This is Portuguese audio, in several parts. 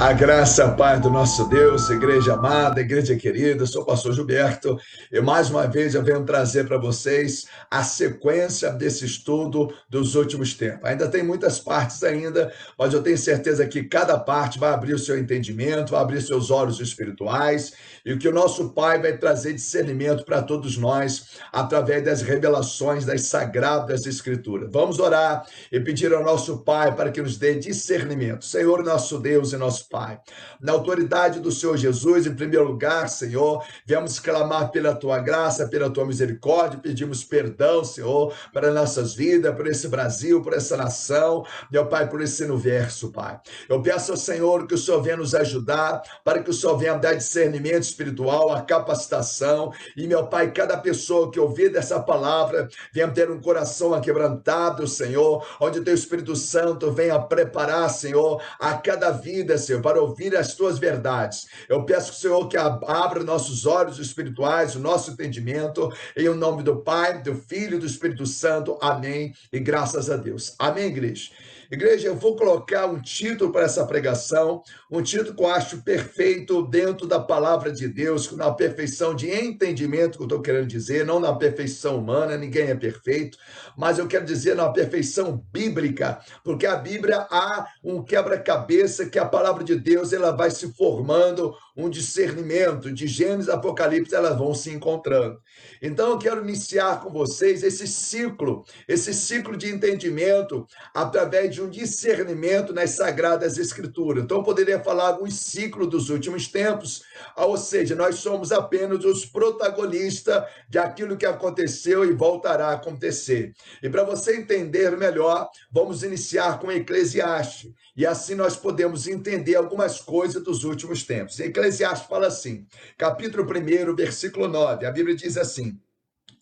A graça, Pai do nosso Deus, igreja amada, igreja querida, sou o pastor Gilberto e mais uma vez eu venho trazer para vocês a sequência desse estudo dos últimos tempos. Ainda tem muitas partes ainda, mas eu tenho certeza que cada parte vai abrir o seu entendimento, vai abrir seus olhos espirituais e que o nosso Pai vai trazer discernimento para todos nós através das revelações das sagradas escrituras. Vamos orar e pedir ao nosso Pai para que nos dê discernimento. Senhor, nosso Deus e nosso Pai. Na autoridade do Senhor Jesus, em primeiro lugar, Senhor, viemos clamar pela tua graça, pela tua misericórdia, pedimos perdão, Senhor, para nossas vidas, por esse Brasil, por essa nação, meu Pai, por esse universo, Pai. Eu peço ao Senhor que o Senhor venha nos ajudar, para que o Senhor venha dar discernimento espiritual, a capacitação, e, meu Pai, cada pessoa que ouvir dessa palavra venha ter um coração aquebrantado, Senhor, onde o teu Espírito Santo venha preparar, Senhor, a cada vida, Senhor para ouvir as tuas verdades. Eu peço, Senhor, que abra nossos olhos espirituais, o nosso entendimento, em o nome do Pai, do Filho e do Espírito Santo. Amém. E graças a Deus. Amém, igreja. Igreja, eu vou colocar um título para essa pregação, um título que eu acho perfeito dentro da palavra de Deus, na perfeição de entendimento que eu estou querendo dizer, não na perfeição humana, ninguém é perfeito, mas eu quero dizer na perfeição bíblica, porque a Bíblia há um quebra-cabeça que a palavra de Deus ela vai se formando um discernimento de Gênesis e Apocalipse, elas vão se encontrando. Então eu quero iniciar com vocês esse ciclo, esse ciclo de entendimento através de um discernimento nas sagradas escrituras. Então poderia falar um ciclo dos últimos tempos, ou seja, nós somos apenas os protagonistas de aquilo que aconteceu e voltará a acontecer. E para você entender melhor, vamos iniciar com Eclesiastes. E assim nós podemos entender algumas coisas dos últimos tempos. Eclesiastes fala assim, capítulo 1, versículo 9. A Bíblia diz assim: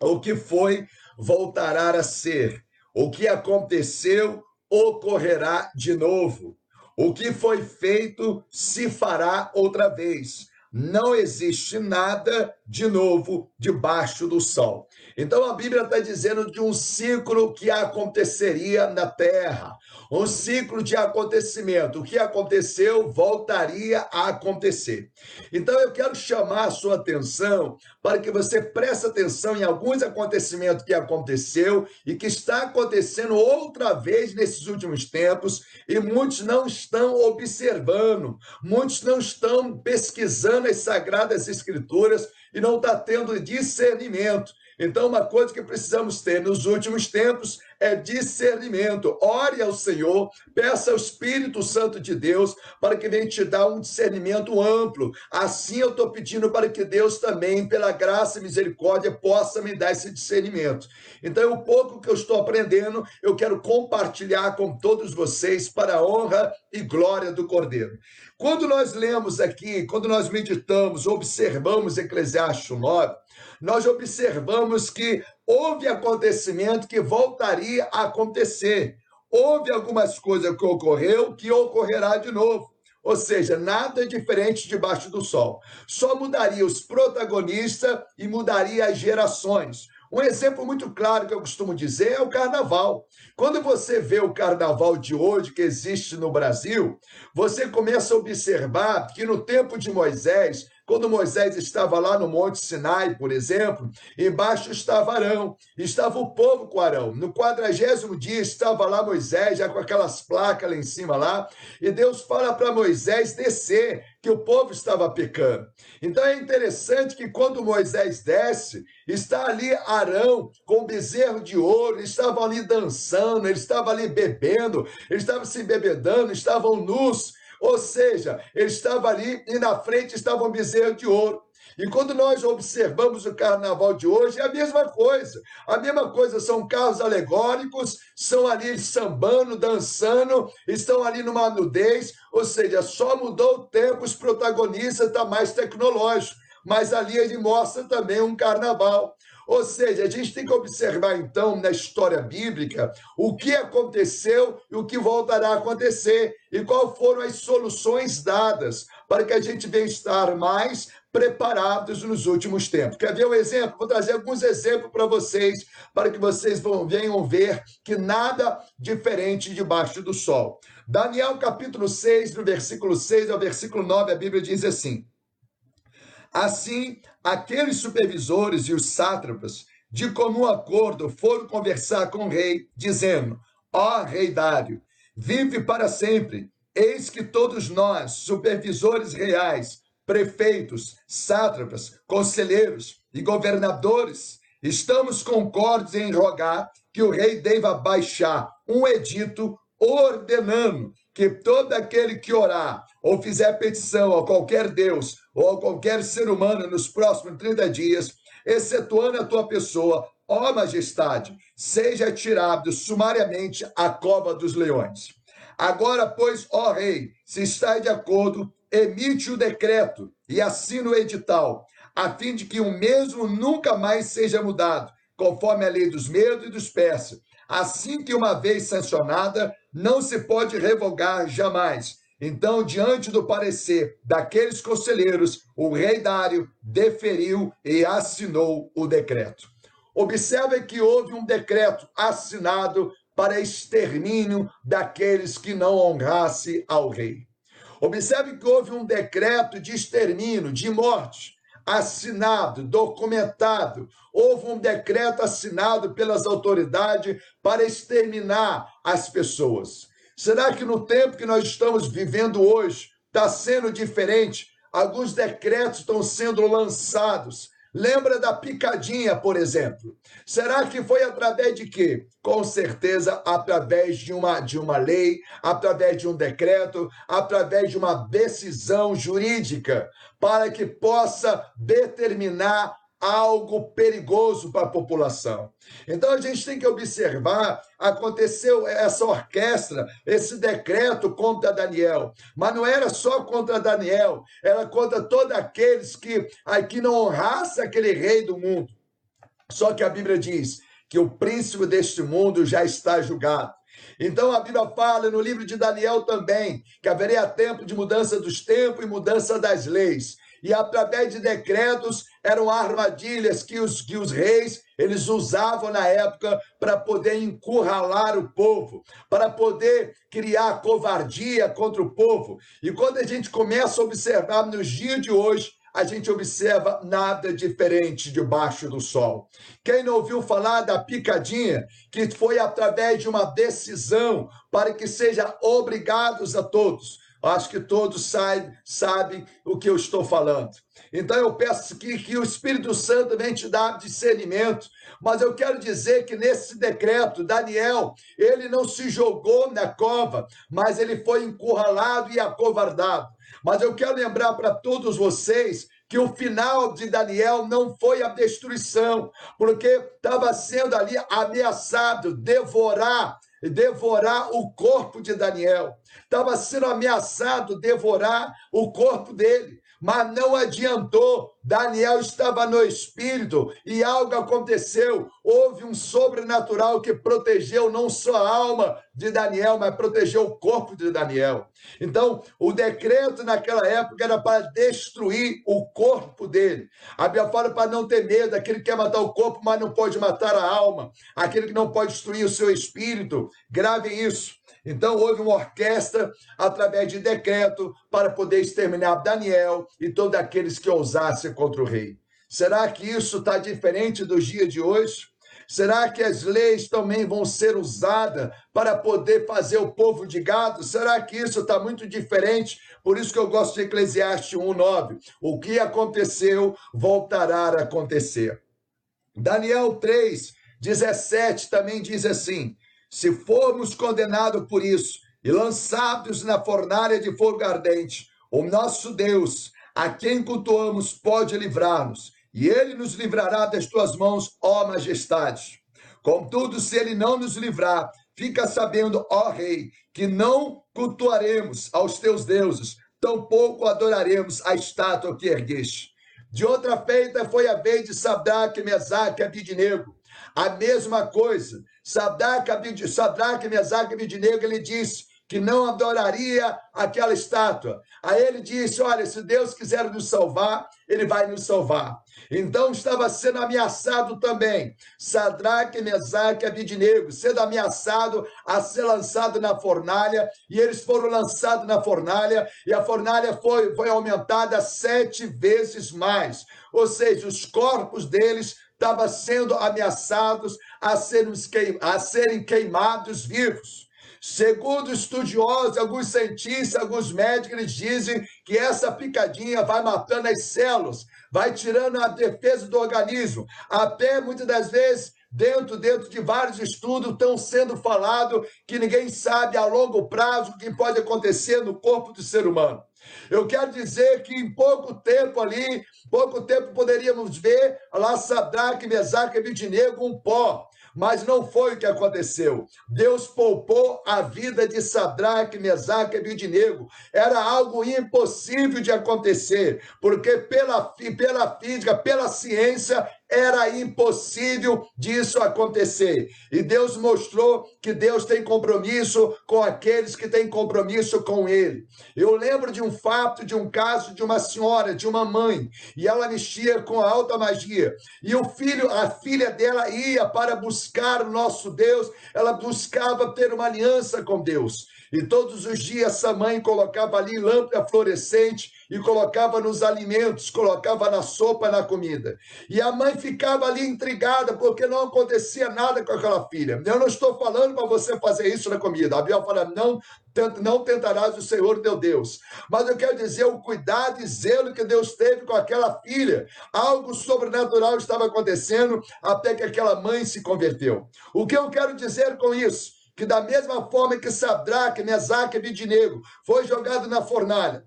O que foi voltará a ser, o que aconteceu ocorrerá de novo. O que foi feito se fará outra vez. Não existe nada de novo debaixo do sol. Então a Bíblia está dizendo de um ciclo que aconteceria na terra, um ciclo de acontecimento. O que aconteceu voltaria a acontecer. Então eu quero chamar a sua atenção para que você preste atenção em alguns acontecimentos que aconteceu e que está acontecendo outra vez nesses últimos tempos e muitos não estão observando, muitos não estão pesquisando as sagradas escrituras e não está tendo discernimento. Então, uma coisa que precisamos ter nos últimos tempos é discernimento. Ore ao Senhor, peça ao Espírito Santo de Deus para que ele te dê um discernimento amplo. Assim eu estou pedindo para que Deus também, pela graça e misericórdia, possa me dar esse discernimento. Então, o pouco que eu estou aprendendo, eu quero compartilhar com todos vocês para a honra e glória do Cordeiro. Quando nós lemos aqui, quando nós meditamos, observamos Eclesiastes 9, nós observamos que houve acontecimento que voltaria a acontecer. Houve algumas coisas que ocorreu que ocorrerá de novo. Ou seja, nada diferente debaixo do sol. Só mudaria os protagonistas e mudaria as gerações. Um exemplo muito claro que eu costumo dizer é o carnaval. Quando você vê o carnaval de hoje que existe no Brasil, você começa a observar que no tempo de Moisés quando Moisés estava lá no Monte Sinai, por exemplo, embaixo estava Arão, estava o povo com Arão. No quadragésimo dia estava lá Moisés, já com aquelas placas lá em cima lá, e Deus fala para Moisés descer, que o povo estava pecando. Então é interessante que quando Moisés desce, está ali Arão com o bezerro de ouro, eles estavam ali dançando, eles estavam ali bebendo, eles estavam se bebedando, estavam nus, ou seja, ele estava ali e na frente estava um bezerro de ouro. E quando nós observamos o carnaval de hoje, é a mesma coisa. A mesma coisa, são carros alegóricos, são ali sambando, dançando, estão ali numa nudez, ou seja, só mudou o tempo, os protagonistas estão tá mais tecnológicos. Mas ali ele mostra também um carnaval. Ou seja, a gente tem que observar então na história bíblica o que aconteceu e o que voltará a acontecer e quais foram as soluções dadas para que a gente venha estar mais preparados nos últimos tempos. Quer ver um exemplo? Vou trazer alguns exemplos para vocês, para que vocês venham ver que nada diferente debaixo do sol. Daniel capítulo 6, no versículo 6 ao versículo 9, a Bíblia diz assim: Assim, aqueles supervisores e os sátrapas, de comum acordo, foram conversar com o rei, dizendo: Ó rei Dário, vive para sempre. Eis que todos nós, supervisores reais, prefeitos, sátrapas, conselheiros e governadores, estamos concordes em rogar que o rei deva baixar um edito ordenando que todo aquele que orar ou fizer petição a qualquer Deus ou a qualquer ser humano nos próximos 30 dias, excetuando a tua pessoa, ó majestade, seja tirado sumariamente à cova dos leões. Agora, pois, ó rei, se está de acordo, emite o decreto e assina o edital, a fim de que o mesmo nunca mais seja mudado, conforme a lei dos medos e dos persas. Assim que uma vez sancionada, não se pode revogar jamais. Então, diante do parecer daqueles conselheiros, o rei Dário deferiu e assinou o decreto. Observe que houve um decreto assinado para extermínio daqueles que não honrasse ao rei. Observe que houve um decreto de extermínio, de morte, assinado, documentado. Houve um decreto assinado pelas autoridades para exterminar as pessoas. Será que no tempo que nós estamos vivendo hoje está sendo diferente? Alguns decretos estão sendo lançados Lembra da picadinha, por exemplo? Será que foi através de quê? Com certeza através de uma, de uma lei, através de um decreto, através de uma decisão jurídica, para que possa determinar algo perigoso para a população. Então a gente tem que observar, aconteceu essa orquestra, esse decreto contra Daniel, mas não era só contra Daniel, era contra todos aqueles que aqui não honrassem aquele rei do mundo. Só que a Bíblia diz que o príncipe deste mundo já está julgado. Então a Bíblia fala no livro de Daniel também que haveria tempo de mudança dos tempos e mudança das leis e através de decretos eram armadilhas que os, que os reis eles usavam na época para poder encurralar o povo, para poder criar covardia contra o povo. E quando a gente começa a observar nos dias de hoje, a gente observa nada diferente debaixo do sol. Quem não ouviu falar da picadinha, que foi através de uma decisão para que seja obrigados a todos Acho que todos sabem, sabem o que eu estou falando. Então eu peço que, que o Espírito Santo venha te dar discernimento. Mas eu quero dizer que nesse decreto, Daniel, ele não se jogou na cova, mas ele foi encurralado e acovardado. Mas eu quero lembrar para todos vocês que o final de Daniel não foi a destruição, porque estava sendo ali ameaçado devorar devorar o corpo de Daniel. Estava sendo ameaçado devorar o corpo dele mas não adiantou. Daniel estava no espírito e algo aconteceu. Houve um sobrenatural que protegeu não só a alma de Daniel, mas protegeu o corpo de Daniel. Então, o decreto naquela época era para destruir o corpo dele. A Bíblia fala para não ter medo, aquele que quer matar o corpo, mas não pode matar a alma, aquele que não pode destruir o seu espírito. Grave isso. Então, houve uma orquestra através de decreto para poder exterminar Daniel e todos aqueles que ousassem contra o rei. Será que isso está diferente dos dias de hoje? Será que as leis também vão ser usadas para poder fazer o povo de gado? Será que isso está muito diferente? Por isso que eu gosto de Eclesiastes 1,9. O que aconteceu voltará a acontecer. Daniel 3, 17 também diz assim: se formos condenados por isso e lançados na fornalha de fogo ardente, o nosso Deus, a quem cultuamos, pode livrar-nos, e ele nos livrará das tuas mãos, ó majestade. Contudo, se ele não nos livrar, fica sabendo, ó rei, que não cultuaremos aos teus deuses, tampouco adoraremos a estátua que ergueste. De outra feita foi a vez de Sadraque, Mesaque e Abidnego. A mesma coisa, Sadraque, Sadraque Mesaque e Abidnego, ele disse que não adoraria aquela estátua. Aí ele disse: Olha, se Deus quiser nos salvar, ele vai nos salvar. Então estava sendo ameaçado também Sadraque, Mesaque e Abidnego, sendo ameaçado a ser lançado na fornalha, e eles foram lançados na fornalha, e a fornalha foi, foi aumentada sete vezes mais. Ou seja, os corpos deles estavam sendo ameaçados a serem, a serem queimados vivos. Segundo estudiosos, alguns cientistas, alguns médicos, eles dizem que essa picadinha vai matando as células, vai tirando a defesa do organismo. Até muitas das vezes, dentro, dentro de vários estudos, estão sendo falado que ninguém sabe a longo prazo o que pode acontecer no corpo do ser humano. Eu quero dizer que em pouco tempo ali, pouco tempo poderíamos ver lá Sadraque, Mesaque e Abidinego um pó. Mas não foi o que aconteceu. Deus poupou a vida de Sadraque, Mesaque e Abidinego. Era algo impossível de acontecer, porque pela, pela física, pela ciência, era impossível disso acontecer. E Deus mostrou que Deus tem compromisso com aqueles que têm compromisso com Ele. Eu lembro de um fato, de um caso de uma senhora, de uma mãe, e ela mexia com a alta magia. E o filho, a filha dela ia para buscar o nosso Deus, ela buscava ter uma aliança com Deus. E todos os dias essa mãe colocava ali lâmpada fluorescente e colocava nos alimentos, colocava na sopa, na comida. E a mãe ficava ali intrigada porque não acontecia nada com aquela filha. Eu não estou falando para você fazer isso na comida. A Bíblia fala: não, não tentarás o Senhor teu Deus. Mas eu quero dizer o cuidado e zelo que Deus teve com aquela filha. Algo sobrenatural estava acontecendo até que aquela mãe se converteu. O que eu quero dizer com isso? que da mesma forma que Sadraque, Mesaque e Abidinego foi jogado na fornalha,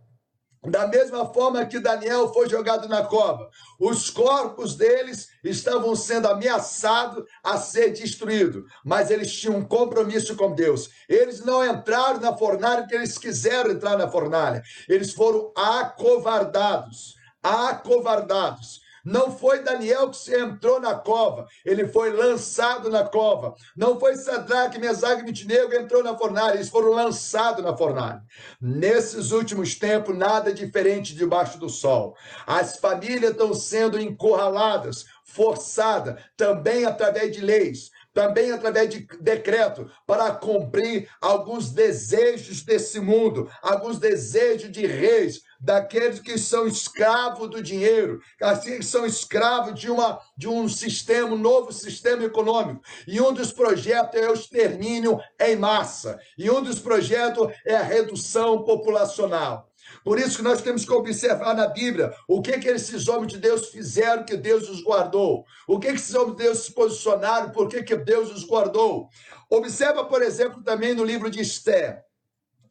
da mesma forma que Daniel foi jogado na cova, os corpos deles estavam sendo ameaçados a ser destruídos, mas eles tinham um compromisso com Deus. Eles não entraram na fornalha porque eles quiseram entrar na fornalha, eles foram acovardados. Acovardados. Não foi Daniel que se entrou na cova, ele foi lançado na cova. Não foi Sadraque, Mesaque e Mitinego que entrou na fornalha, eles foram lançados na fornalha. Nesses últimos tempos, nada diferente debaixo do sol. As famílias estão sendo encurraladas, forçadas, também através de leis também através de decreto, para cumprir alguns desejos desse mundo, alguns desejos de reis, daqueles que são escravos do dinheiro, assim que são escravos de, uma, de um sistema, um novo sistema econômico. E um dos projetos é o extermínio em massa. E um dos projetos é a redução populacional. Por isso que nós temos que observar na Bíblia o que que esses homens de Deus fizeram que Deus os guardou. O que que esses homens de Deus se posicionaram, por que que Deus os guardou. Observa, por exemplo, também no livro de Esther.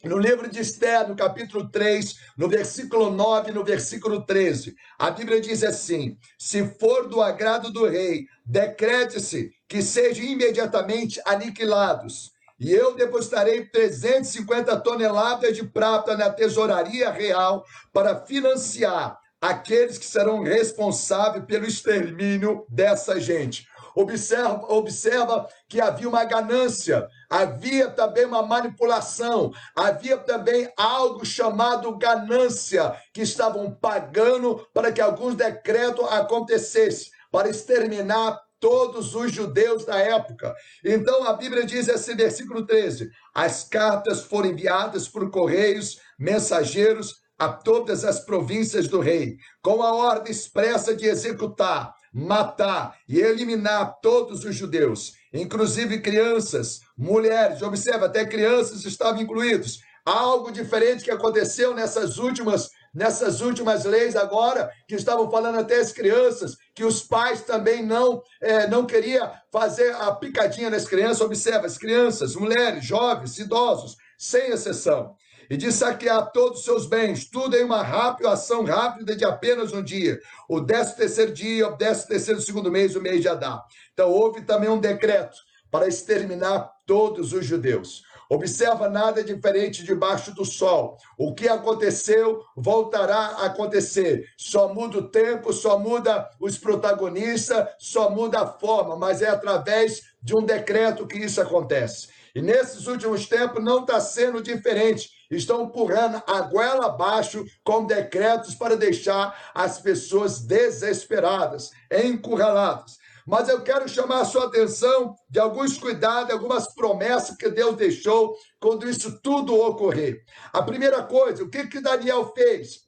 No livro de Esther, no capítulo 3, no versículo 9 no versículo 13, a Bíblia diz assim: Se for do agrado do rei, decrete-se que sejam imediatamente aniquilados. E eu depositarei 350 toneladas de prata na tesouraria real para financiar aqueles que serão responsáveis pelo extermínio dessa gente. Observa, observa que havia uma ganância, havia também uma manipulação, havia também algo chamado ganância, que estavam pagando para que alguns decretos acontecessem, para exterminar todos os judeus da época. Então a Bíblia diz esse versículo 13: as cartas foram enviadas por correios, mensageiros a todas as províncias do rei, com a ordem expressa de executar matar e eliminar todos os judeus, inclusive crianças, mulheres. Observa, até crianças estavam incluídos. Algo diferente que aconteceu nessas últimas nessas últimas leis agora que estavam falando até as crianças que os pais também não é, não queria fazer a picadinha nas crianças. Observa, as crianças, mulheres, jovens, idosos, sem exceção e de saquear todos os seus bens, tudo em uma rápida ação rápida de apenas um dia. O décimo terceiro dia, o décimo terceiro segundo mês, o mês de Adá. Então houve também um decreto para exterminar todos os judeus. Observa nada diferente debaixo do sol. O que aconteceu voltará a acontecer. Só muda o tempo, só muda os protagonistas, só muda a forma, mas é através de um decreto que isso acontece. E nesses últimos tempos não está sendo diferente. Estão empurrando a goela abaixo com decretos para deixar as pessoas desesperadas, encurraladas. Mas eu quero chamar a sua atenção de alguns cuidados, algumas promessas que Deus deixou quando isso tudo ocorrer. A primeira coisa, o que, que Daniel fez?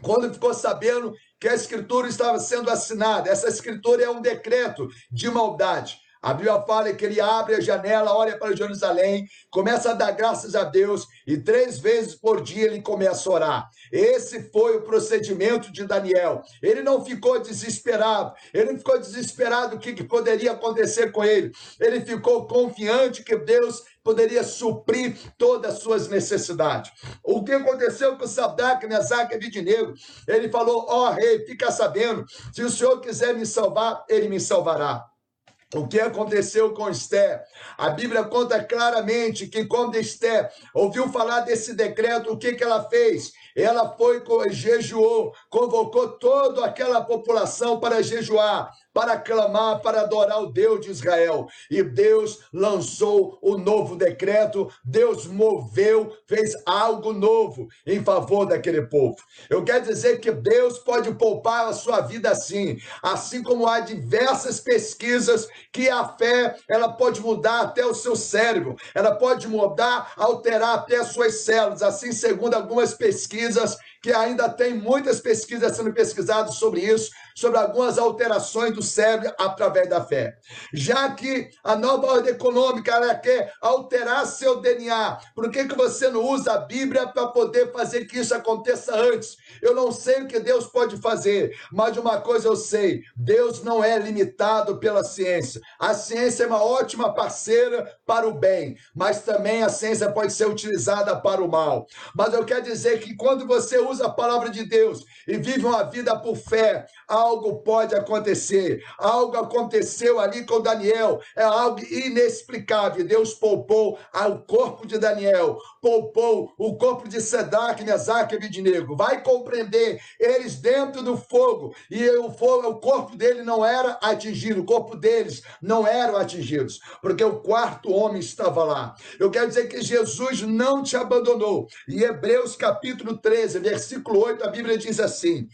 Quando ficou sabendo que a escritura estava sendo assinada, essa escritura é um decreto de maldade. A Bíblia fala que ele abre a janela, olha para Jerusalém, começa a dar graças a Deus e três vezes por dia ele começa a orar. Esse foi o procedimento de Daniel. Ele não ficou desesperado, ele não ficou desesperado o que, que poderia acontecer com ele. Ele ficou confiante que Deus poderia suprir todas as suas necessidades. O que aconteceu com Sadraque, Mesaque e Abidinego? Ele falou, ó oh, rei, fica sabendo, se o senhor quiser me salvar, ele me salvará. O que aconteceu com Esther? A Bíblia conta claramente que quando Esther ouviu falar desse decreto, o que, que ela fez? Ela foi, jejuou, convocou toda aquela população para jejuar para clamar, para adorar o Deus de Israel. E Deus lançou o novo decreto, Deus moveu, fez algo novo em favor daquele povo. Eu quero dizer que Deus pode poupar a sua vida assim, assim como há diversas pesquisas que a fé, ela pode mudar até o seu cérebro, ela pode mudar, alterar até as suas células, assim segundo algumas pesquisas que ainda tem muitas pesquisas sendo pesquisadas sobre isso, sobre algumas alterações do cérebro através da fé. Já que a nova ordem econômica ela quer alterar seu DNA, por que, que você não usa a Bíblia para poder fazer que isso aconteça antes? Eu não sei o que Deus pode fazer, mas uma coisa eu sei: Deus não é limitado pela ciência. A ciência é uma ótima parceira para o bem, mas também a ciência pode ser utilizada para o mal. Mas eu quero dizer que quando você usa a palavra de Deus e vive uma vida por fé, algo pode acontecer. Algo aconteceu ali com Daniel, é algo inexplicável. Deus poupou o corpo de Daniel, poupou o corpo de Sedac, Mesaque e Abidinego. Vai compreender, eles dentro do fogo, e o, fogo, o corpo dele não era atingido, o corpo deles não eram atingidos, porque o quarto homem estava lá. Eu quero dizer que Jesus não te abandonou. Em Hebreus capítulo 13, versículo versículo 8, a Bíblia diz assim: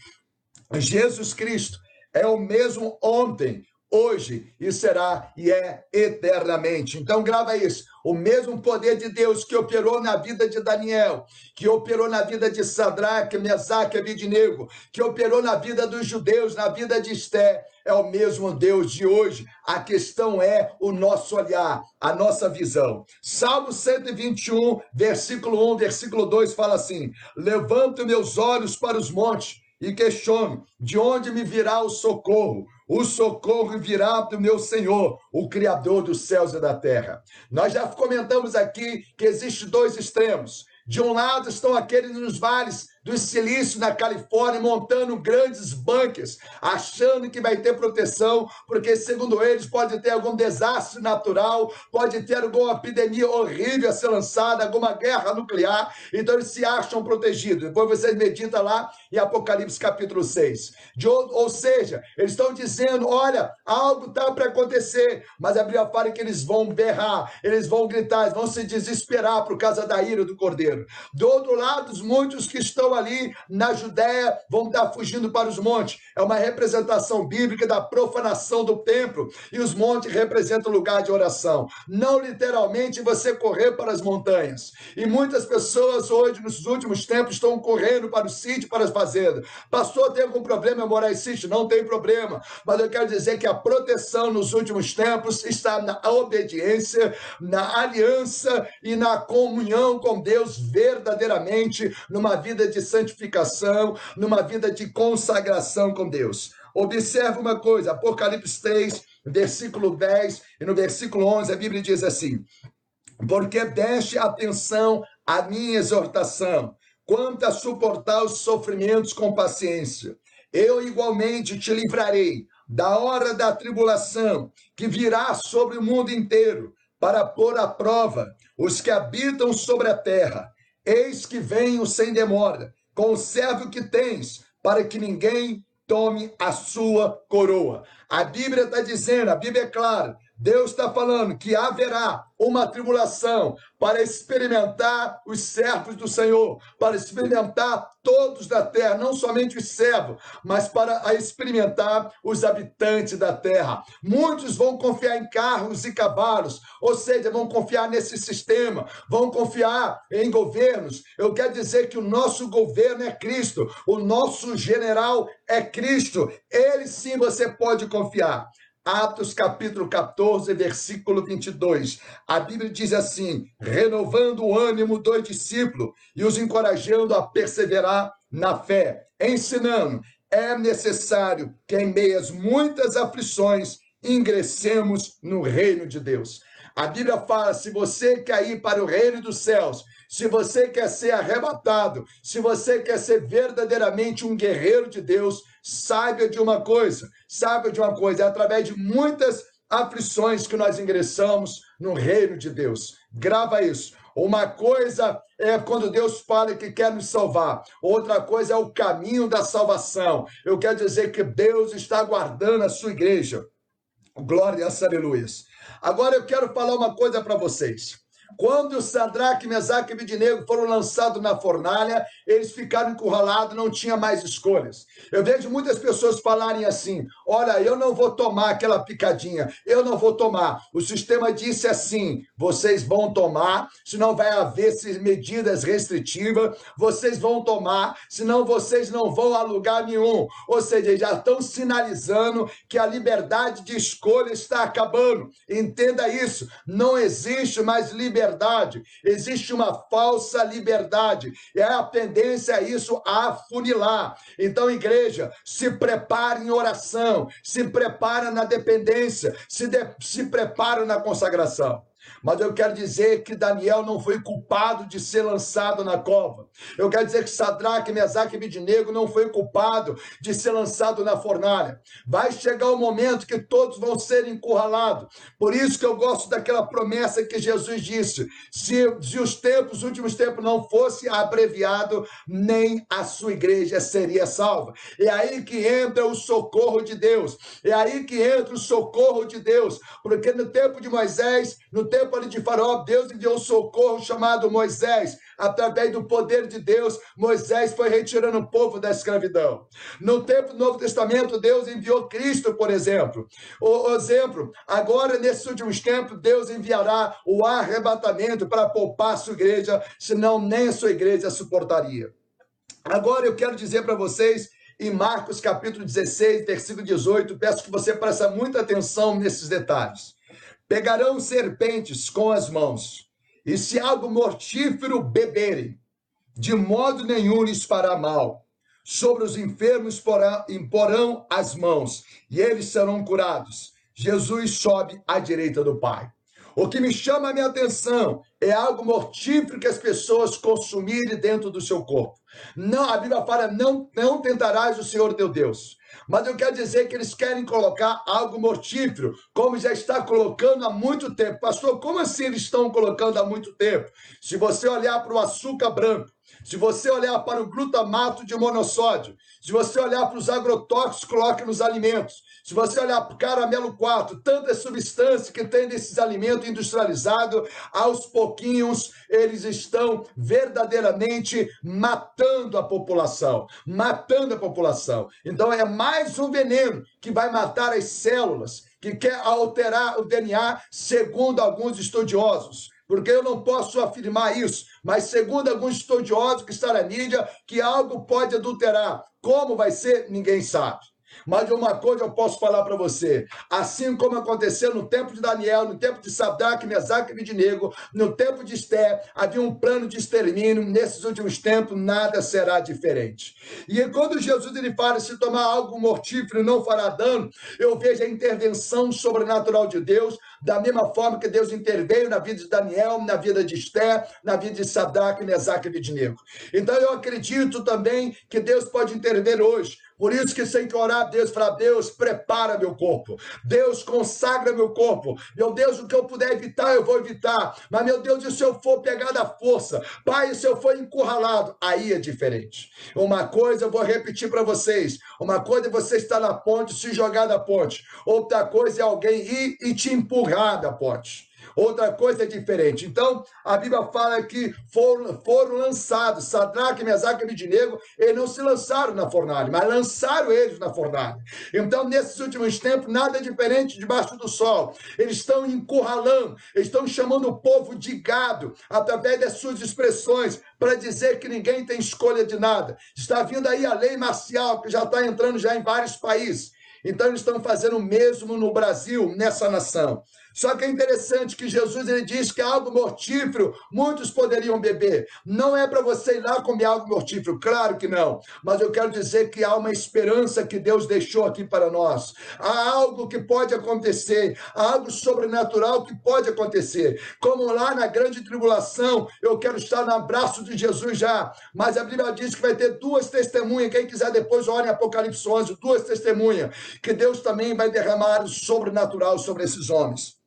Jesus Cristo é o mesmo ontem, hoje e será e é eternamente. Então grava isso. O mesmo poder de Deus que operou na vida de Daniel, que operou na vida de Sadraque, Mesaque Abidnego, que operou na vida dos judeus, na vida de Esté, é o mesmo Deus de hoje. A questão é o nosso olhar, a nossa visão. Salmo 121, versículo 1, versículo 2 fala assim: Levanto meus olhos para os montes e questiono: de onde me virá o socorro? O socorro virá do meu Senhor, o Criador dos céus e da terra. Nós já comentamos aqui que existem dois extremos. De um lado estão aqueles nos vales do silício na Califórnia, montando grandes bunkers, achando que vai ter proteção, porque, segundo eles, pode ter algum desastre natural, pode ter alguma epidemia horrível a ser lançada, alguma guerra nuclear, então eles se acham protegidos. Depois vocês meditam lá em Apocalipse capítulo 6. De, ou seja, eles estão dizendo: olha, algo está para acontecer, mas a Bíblia fala que eles vão berrar, eles vão gritar, eles vão se desesperar por causa da ira do cordeiro. Do outro lado, muitos que estão ali na Judéia vão estar fugindo para os montes. É uma representação bíblica da profanação do templo. E os montes representam lugar de oração. Não literalmente você correr para as montanhas. E muitas pessoas hoje, nos últimos tempos, estão correndo para o sítio, para as fazendas. Pastor, tem algum problema em morar em sítio? Não tem problema. Mas eu quero dizer que a proteção nos últimos tempos está na obediência, na aliança e na comunhão com Deus verdadeiramente, numa vida de santificação, numa vida de consagração com Deus. Observe uma coisa, Apocalipse 3, versículo 10 e no versículo 11, a Bíblia diz assim: Porque deste atenção à minha exortação, quanto a suportar os sofrimentos com paciência. Eu igualmente te livrarei da hora da tribulação que virá sobre o mundo inteiro, para pôr à prova os que habitam sobre a terra. Eis que venho sem demora, conserve o que tens, para que ninguém tome a sua coroa. A Bíblia está dizendo, a Bíblia é clara, Deus está falando que haverá uma tribulação para experimentar os servos do Senhor, para experimentar todos da terra, não somente os servos, mas para experimentar os habitantes da terra. Muitos vão confiar em carros e cavalos, ou seja, vão confiar nesse sistema, vão confiar em governos. Eu quero dizer que o nosso governo é Cristo, o nosso general é Cristo. Ele sim você pode confiar. Atos capítulo 14, versículo 22. A Bíblia diz assim: renovando o ânimo dos discípulos e os encorajando a perseverar na fé, ensinando: é necessário que em meias muitas aflições ingressemos no reino de Deus. A Bíblia fala: se você quer ir para o reino dos céus, se você quer ser arrebatado, se você quer ser verdadeiramente um guerreiro de Deus, saiba de uma coisa: saiba de uma coisa, é através de muitas aflições que nós ingressamos no reino de Deus. Grava isso. Uma coisa é quando Deus fala que quer nos salvar, outra coisa é o caminho da salvação. Eu quero dizer que Deus está guardando a sua igreja. Glória a aleluia. Agora eu quero falar uma coisa para vocês. Quando Sadraque, Mesaque e Abidinego foram lançados na fornalha, eles ficaram encurralados, não tinha mais escolhas. Eu vejo muitas pessoas falarem assim: olha, eu não vou tomar aquela picadinha, eu não vou tomar. O sistema disse assim: vocês vão tomar, senão vai haver medidas restritivas, vocês vão tomar, senão vocês não vão a lugar nenhum. Ou seja, já estão sinalizando que a liberdade de escolha está acabando. Entenda isso: não existe mais liberdade liberdade, existe uma falsa liberdade. E é a tendência é isso afunilar. Então, igreja, se prepare em oração, se prepara na dependência, se, de, se prepara na consagração. Mas eu quero dizer que Daniel não foi culpado de ser lançado na cova. Eu quero dizer que Sadraque, Mesaque e Abidinego não foi culpado de ser lançado na fornalha. Vai chegar o momento que todos vão ser encurralados. Por isso que eu gosto daquela promessa que Jesus disse: se, se os tempos, os últimos tempos não fosse abreviado, nem a sua igreja seria salva. É aí que entra o socorro de Deus. É aí que entra o socorro de Deus. Porque no tempo de Moisés, no tempo ali de Faraó, Deus enviou socorro chamado Moisés. Através do poder de Deus, Moisés foi retirando o povo da escravidão. No tempo do Novo Testamento, Deus enviou Cristo, por exemplo. O, exemplo, agora nesses últimos tempos, Deus enviará o arrebatamento para poupar sua igreja, senão nem sua igreja suportaria. Agora eu quero dizer para vocês em Marcos capítulo 16, versículo 18, peço que você preste muita atenção nesses detalhes. Pegarão serpentes com as mãos, e se algo mortífero beberem, de modo nenhum lhes fará mal. Sobre os enfermos porão, imporão as mãos, e eles serão curados. Jesus sobe à direita do Pai. O que me chama a minha atenção é algo mortífero que as pessoas consumirem dentro do seu corpo. Não, a Bíblia fala: não, não tentarás o Senhor teu Deus. Mas eu quero dizer que eles querem colocar algo mortífero, como já está colocando há muito tempo. Pastor, como assim eles estão colocando há muito tempo? Se você olhar para o açúcar branco, se você olhar para o glutamato de monossódio, se você olhar para os agrotóxicos que coloca nos alimentos, se você olhar para o caramelo 4, tantas substâncias que tem desses alimentos industrializados, aos pouquinhos eles estão verdadeiramente matando a população, matando a população. Então é mais um veneno que vai matar as células, que quer alterar o DNA, segundo alguns estudiosos porque eu não posso afirmar isso, mas segundo alguns estudiosos que estão na mídia, que algo pode adulterar. Como vai ser, ninguém sabe. Mas uma coisa eu posso falar para você: assim como aconteceu no tempo de Daniel, no tempo de Sadraque, Mesaque e Abidinego, no tempo de Esté, havia um plano de extermínio, nesses últimos tempos nada será diferente. E quando Jesus ele fala, se tomar algo mortífero não fará dano, eu vejo a intervenção sobrenatural de Deus, da mesma forma que Deus interveio na vida de Daniel, na vida de Esté, na vida de Sadraque, Mesaque e Abidinego. Então eu acredito também que Deus pode intervir hoje Por isso que tem que orar a Deus, falar, Deus, prepara meu corpo. Deus, consagra meu corpo. Meu Deus, o que eu puder evitar, eu vou evitar. Mas, meu Deus, e se eu for pegar da força? Pai, se eu for encurralado? Aí é diferente. Uma coisa eu vou repetir para vocês. Uma coisa é você estar na ponte, se jogar da ponte. Outra coisa é alguém ir e te empurrar da ponte outra coisa é diferente. Então, a Bíblia fala que foram, foram lançados, Sadraque, Mesaque e Abidinego, eles não se lançaram na fornalha, mas lançaram eles na fornalha. Então, nesses últimos tempos, nada é diferente debaixo do sol. Eles estão encurralando, eles estão chamando o povo de gado, através das suas expressões, para dizer que ninguém tem escolha de nada. Está vindo aí a lei marcial, que já está entrando já em vários países. Então, eles estão fazendo o mesmo no Brasil, nessa nação. Só que é interessante que Jesus ele diz que algo mortífero muitos poderiam beber. Não é para você ir lá comer algo mortífero, claro que não. Mas eu quero dizer que há uma esperança que Deus deixou aqui para nós. Há algo que pode acontecer, há algo sobrenatural que pode acontecer. Como lá na grande tribulação, eu quero estar no abraço de Jesus já. Mas a Bíblia diz que vai ter duas testemunhas. Quem quiser depois olhe Apocalipse 11, duas testemunhas, que Deus também vai derramar o sobrenatural sobre esses homens.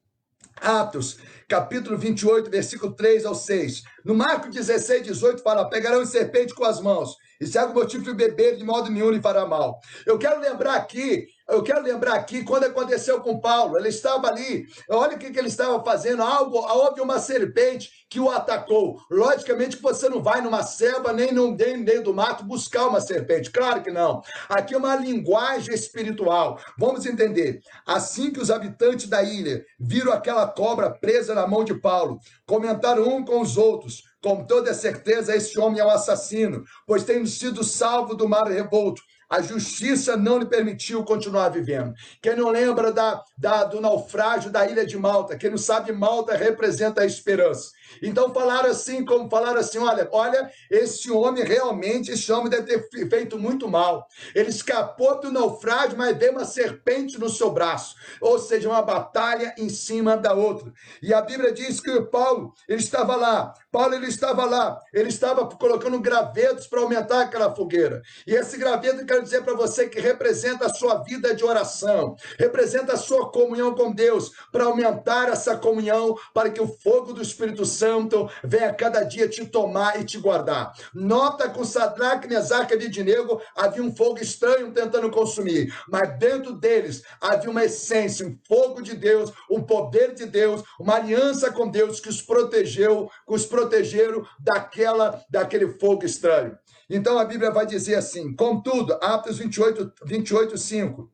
Atos, capítulo 28, versículo 3 ao 6. No Marco 16, 18, fala: pegarão serpente com as mãos, e se algum motivo de beber, de modo nenhum lhe fará mal. Eu quero lembrar aqui eu quero lembrar aqui quando aconteceu com Paulo. Ele estava ali, olha o que, que ele estava fazendo. Algo, houve uma serpente que o atacou. Logicamente que você não vai numa selva nem no meio do mato buscar uma serpente. Claro que não. Aqui é uma linguagem espiritual. Vamos entender. Assim que os habitantes da ilha viram aquela cobra presa na mão de Paulo, comentaram um com os outros. Com toda certeza, esse homem é um assassino, pois tem sido salvo do mar revolto a justiça não lhe permitiu continuar vivendo. Quem não lembra da, da, do naufrágio da ilha de Malta, quem não sabe, Malta representa a esperança. Então falaram assim, como falaram assim: olha, olha, esse homem realmente, homem deve ter feito muito mal. Ele escapou do naufrágio, mas veio uma serpente no seu braço. Ou seja, uma batalha em cima da outra. E a Bíblia diz que Paulo, ele estava lá. Paulo, ele estava lá. Ele estava colocando gravetos para aumentar aquela fogueira. E esse graveto, eu quero dizer para você que representa a sua vida de oração, representa a sua comunhão com Deus, para aumentar essa comunhão, para que o fogo do Espírito Santo Santo venha cada dia te tomar e te guardar. Nota com Sadraque, Mesaque e Abidinego havia um fogo estranho tentando consumir, mas dentro deles havia uma essência, um fogo de Deus, um poder de Deus, uma aliança com Deus que os protegeu, que os protegeram daquela, daquele fogo estranho. Então a Bíblia vai dizer assim: contudo, Atos 28, 28, 5.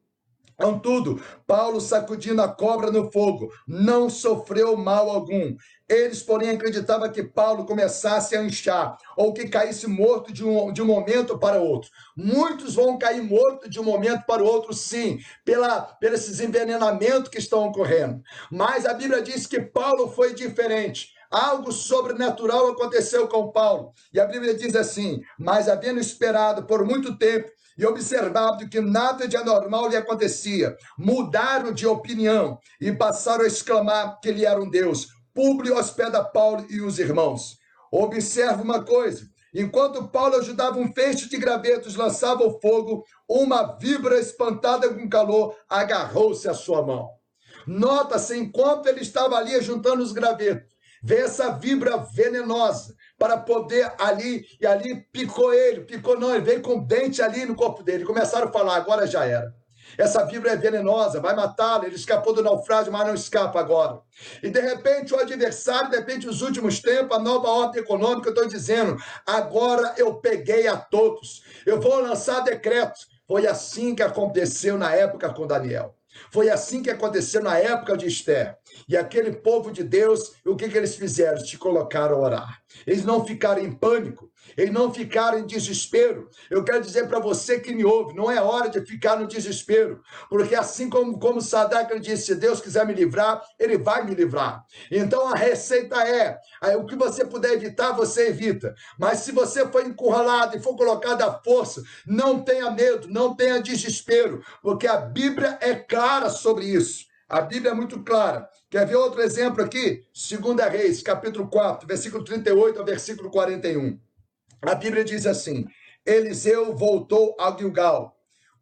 Contudo, Paulo, sacudindo a cobra no fogo, não sofreu mal algum. Eles, porém, acreditavam que Paulo começasse a inchar, ou que caísse morto de um, de um momento para outro. Muitos vão cair morto de um momento para o outro, sim, pela, pelos esses envenenamentos que estão ocorrendo. Mas a Bíblia diz que Paulo foi diferente. Algo sobrenatural aconteceu com Paulo. E a Bíblia diz assim: Mas havendo esperado por muito tempo e observado que nada de anormal lhe acontecia, mudaram de opinião e passaram a exclamar que ele era um Deus. Públio hospeda Paulo e os irmãos. Observe uma coisa: enquanto Paulo ajudava um feixe de gravetos, lançava o fogo, uma vibra espantada com calor agarrou-se à sua mão. Nota-se, enquanto ele estava ali juntando os gravetos, vê essa vibra venenosa para poder ali, e ali picou ele, picou não, ele veio com dente ali no corpo dele. Começaram a falar, agora já era. Essa vibra é venenosa, vai matá-lo. Ele escapou do naufrágio, mas não escapa agora. E de repente o adversário, de repente os últimos tempos, a nova ordem econômica, eu estou dizendo, agora eu peguei a todos. Eu vou lançar decretos. Foi assim que aconteceu na época com Daniel. Foi assim que aconteceu na época de Esther. E aquele povo de Deus, o que, que eles fizeram? Te colocaram a orar. Eles não ficaram em pânico, eles não ficaram em desespero. Eu quero dizer para você que me ouve, não é hora de ficar no desespero, porque assim como, como Sadak disse, se Deus quiser me livrar, ele vai me livrar. Então a receita é, o que você puder evitar, você evita. Mas se você for encurralado e for colocado à força, não tenha medo, não tenha desespero, porque a Bíblia é clara sobre isso. A Bíblia é muito clara. Quer ver outro exemplo aqui? 2 Reis, capítulo 4, versículo 38 ao versículo 41. A Bíblia diz assim: Eliseu voltou a Gilgal.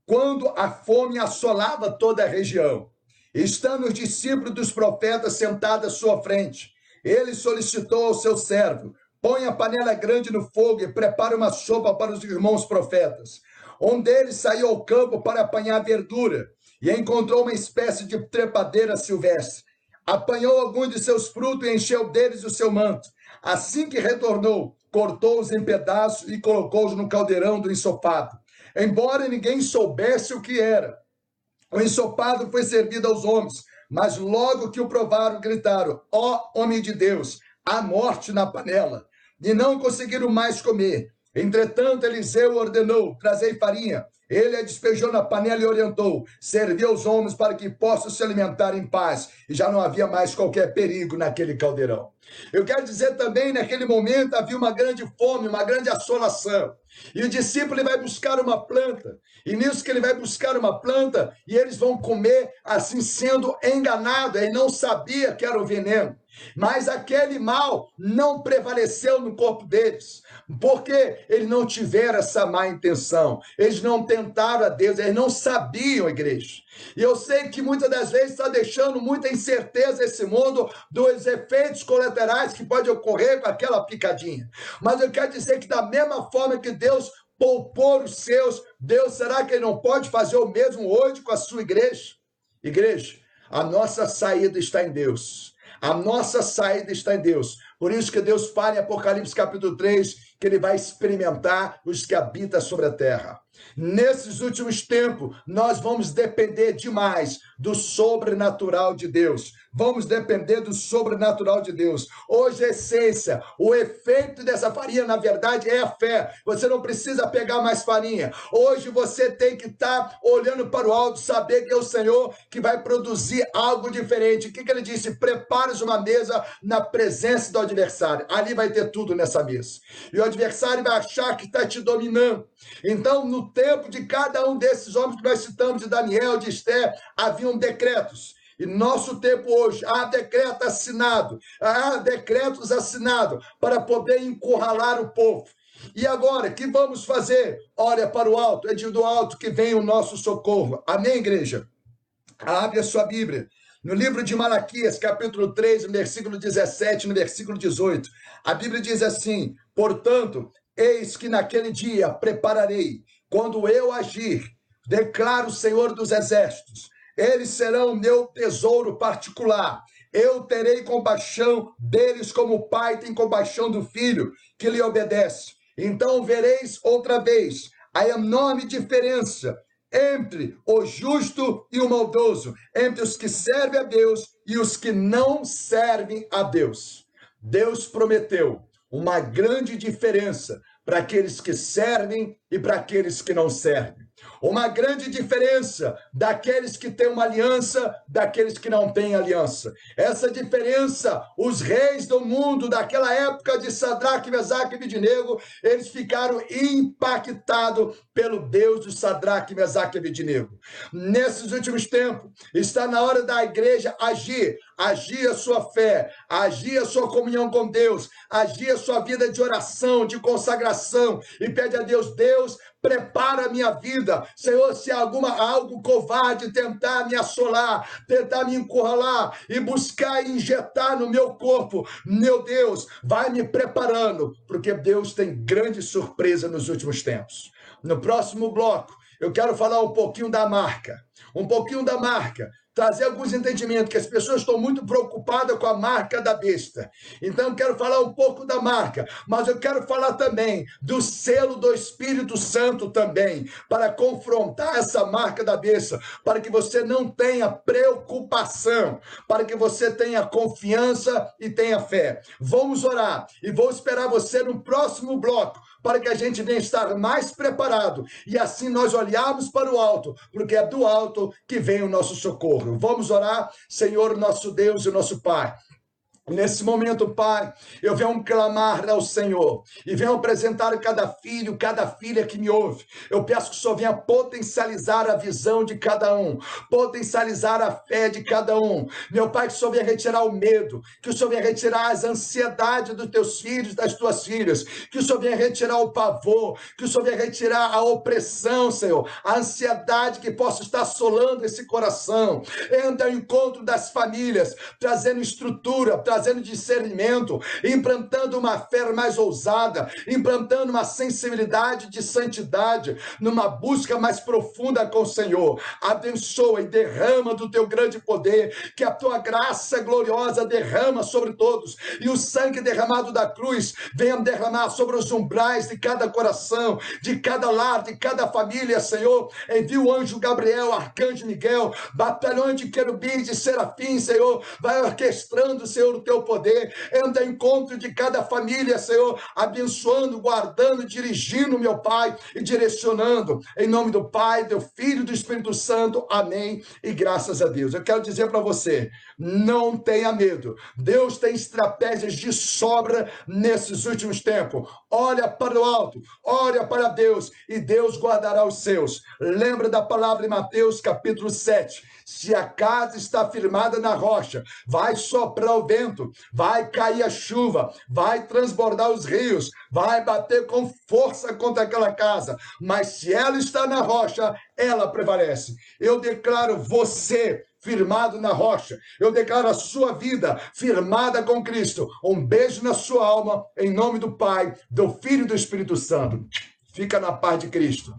quando a fome assolava toda a região. Estando os discípulos dos profetas sentados à sua frente, ele solicitou ao seu servo: põe a panela grande no fogo e prepare uma sopa para os irmãos profetas. Um deles saiu ao campo para apanhar verdura e encontrou uma espécie de trepadeira silvestre. Apanhou alguns de seus frutos e encheu deles o seu manto. Assim que retornou, cortou-os em pedaços e colocou-os no caldeirão do ensopado. Embora ninguém soubesse o que era, o ensopado foi servido aos homens, mas logo que o provaram, gritaram: Ó homem de Deus, há morte na panela. E não conseguiram mais comer. Entretanto, Eliseu ordenou: trazei farinha. Ele a despejou na panela e orientou: servi aos homens para que possam se alimentar em paz. E já não havia mais qualquer perigo naquele caldeirão. Eu quero dizer também, naquele momento havia uma grande fome, uma grande assolação. E o discípulo vai buscar uma planta. E nisso que ele vai buscar uma planta, e eles vão comer, assim sendo enganado. Ele não sabia que era o veneno. Mas aquele mal não prevaleceu no corpo deles, porque eles não tiveram essa má intenção, eles não tentaram a Deus, eles não sabiam, igreja. E eu sei que muitas das vezes está deixando muita incerteza esse mundo dos efeitos colaterais que pode ocorrer com aquela picadinha. Mas eu quero dizer que, da mesma forma que Deus poupou os seus, Deus, será que Ele não pode fazer o mesmo hoje com a sua igreja? Igreja, a nossa saída está em Deus. A nossa saída está em Deus. Por isso que Deus fala em Apocalipse capítulo 3 que ele vai experimentar os que habitam sobre a terra. Nesses últimos tempos, nós vamos depender demais do sobrenatural de Deus. Vamos depender do sobrenatural de Deus. Hoje, a essência, o efeito dessa farinha, na verdade, é a fé. Você não precisa pegar mais farinha. Hoje você tem que estar tá olhando para o alto, saber que é o Senhor que vai produzir algo diferente. O que, que ele disse? Prepares uma mesa na presença do adversário. Ali vai ter tudo nessa mesa. E o adversário vai achar que está te dominando. Então, no tempo de cada um desses homens que nós citamos, de Daniel, de Esther, haviam decretos. E nosso tempo hoje, há decreto assinado, há decretos assinados para poder encurralar o povo. E agora, que vamos fazer? Olha para o alto, é de do alto que vem o nosso socorro. Amém, igreja? Abre a sua Bíblia. No livro de Malaquias, capítulo 3, no versículo 17, no versículo 18, a Bíblia diz assim: Portanto, eis que naquele dia prepararei, quando eu agir, declara o Senhor dos Exércitos, eles serão meu tesouro particular. Eu terei compaixão deles como o pai tem compaixão do filho que lhe obedece. Então vereis outra vez a enorme diferença entre o justo e o maldoso, entre os que servem a Deus e os que não servem a Deus. Deus prometeu uma grande diferença para aqueles que servem e para aqueles que não servem. Uma grande diferença daqueles que têm uma aliança, daqueles que não têm aliança. Essa diferença, os reis do mundo daquela época de Sadraque, Mesaque e Abidinego, eles ficaram impactados pelo Deus de Sadraque, Mesaque e Abidinego. Nesses últimos tempos, está na hora da igreja agir, agir a sua fé, agir a sua comunhão com Deus, agir a sua vida de oração, de consagração e pede a Deus, Deus, prepara a minha vida. Senhor, se alguma algo covarde tentar me assolar, tentar me encurralar e buscar injetar no meu corpo, meu Deus, vai me preparando, porque Deus tem grande surpresa nos últimos tempos. No próximo bloco, eu quero falar um pouquinho da marca. Um pouquinho da marca trazer alguns entendimentos, que as pessoas estão muito preocupadas com a marca da besta. Então, eu quero falar um pouco da marca, mas eu quero falar também do selo do Espírito Santo também, para confrontar essa marca da besta, para que você não tenha preocupação, para que você tenha confiança e tenha fé. Vamos orar e vou esperar você no próximo bloco para que a gente venha estar mais preparado e assim nós olharmos para o alto, porque é do alto que vem o nosso socorro. Vamos orar, Senhor, nosso Deus e nosso Pai. Nesse momento, Pai, eu venho clamar ao Senhor e venho apresentar cada filho, cada filha que me ouve. Eu peço que o Senhor venha potencializar a visão de cada um, potencializar a fé de cada um. Meu Pai, que o Senhor venha retirar o medo, que o Senhor venha retirar as ansiedades dos teus filhos, das tuas filhas, que o Senhor venha retirar o pavor, que o Senhor venha retirar a opressão, Senhor, a ansiedade que possa estar assolando esse coração. Entra ao encontro das famílias, trazendo estrutura, trazendo trazendo discernimento, implantando uma fé mais ousada, implantando uma sensibilidade de santidade, numa busca mais profunda com o Senhor. Abençoa e derrama do teu grande poder, que a tua graça gloriosa derrama sobre todos, e o sangue derramado da cruz venha derramar sobre os umbrais de cada coração, de cada lar, de cada família, Senhor. Envia o anjo Gabriel, arcanjo Miguel, batalhão de querubins e serafins, Senhor, vai orquestrando, Senhor, teu poder, entra em encontro de cada família, Senhor, abençoando, guardando, dirigindo, meu Pai, e direcionando, em nome do Pai, do Filho e do Espírito Santo, amém, e graças a Deus. Eu quero dizer para você, não tenha medo, Deus tem estratégias de sobra nesses últimos tempos, olha para o alto, olha para Deus, e Deus guardará os seus. Lembra da palavra em Mateus capítulo 7, se a casa está firmada na rocha, vai soprar o vento, vai cair a chuva, vai transbordar os rios, vai bater com força contra aquela casa, mas se ela está na rocha, ela prevalece. Eu declaro você firmado na rocha. Eu declaro a sua vida firmada com Cristo. Um beijo na sua alma, em nome do Pai, do Filho e do Espírito Santo. Fica na paz de Cristo.